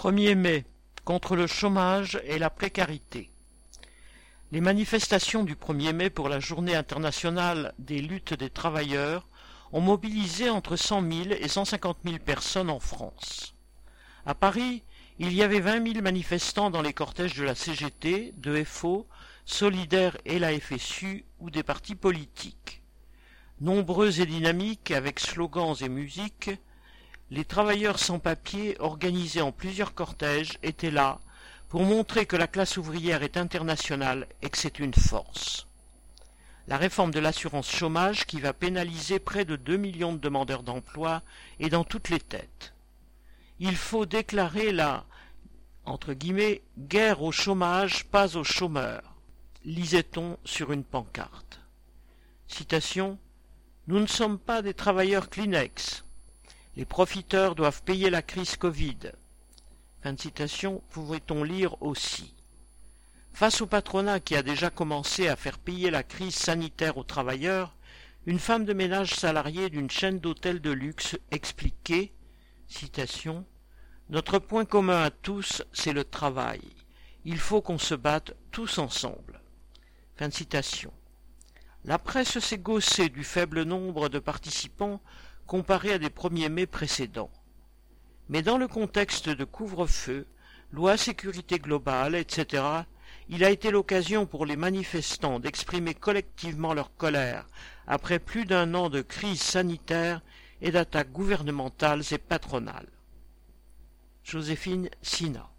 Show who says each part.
Speaker 1: 1er mai contre le chômage et la précarité. Les manifestations du 1er mai pour la Journée internationale des luttes des travailleurs ont mobilisé entre 100 000 et 150 000 personnes en France. À Paris, il y avait 20 000 manifestants dans les cortèges de la CGT, de FO, Solidaire et la FSU ou des partis politiques. Nombreux et dynamiques, avec slogans et musique, les travailleurs sans papier, organisés en plusieurs cortèges, étaient là pour montrer que la classe ouvrière est internationale et que c'est une force. La réforme de l'assurance chômage qui va pénaliser près de deux millions de demandeurs d'emploi est dans toutes les têtes. Il faut déclarer la entre guillemets guerre au chômage, pas aux chômeurs, lisait-on sur une pancarte. Citation Nous ne sommes pas des travailleurs Kleenex. Les profiteurs doivent payer la crise Covid. Fin de citation, pouvait-on lire aussi. Face au patronat qui a déjà commencé à faire payer la crise sanitaire aux travailleurs, une femme de ménage salariée d'une chaîne d'hôtels de luxe expliquait citation Notre point commun à tous, c'est le travail. Il faut qu'on se batte tous ensemble. Fin de citation. La presse s'est gaussée du faible nombre de participants comparé à des premiers mai précédents. Mais dans le contexte de couvre-feu, loi sécurité globale, etc., il a été l'occasion pour les manifestants d'exprimer collectivement leur colère après plus d'un an de crise sanitaire et d'attaques gouvernementales et patronales. Joséphine Sina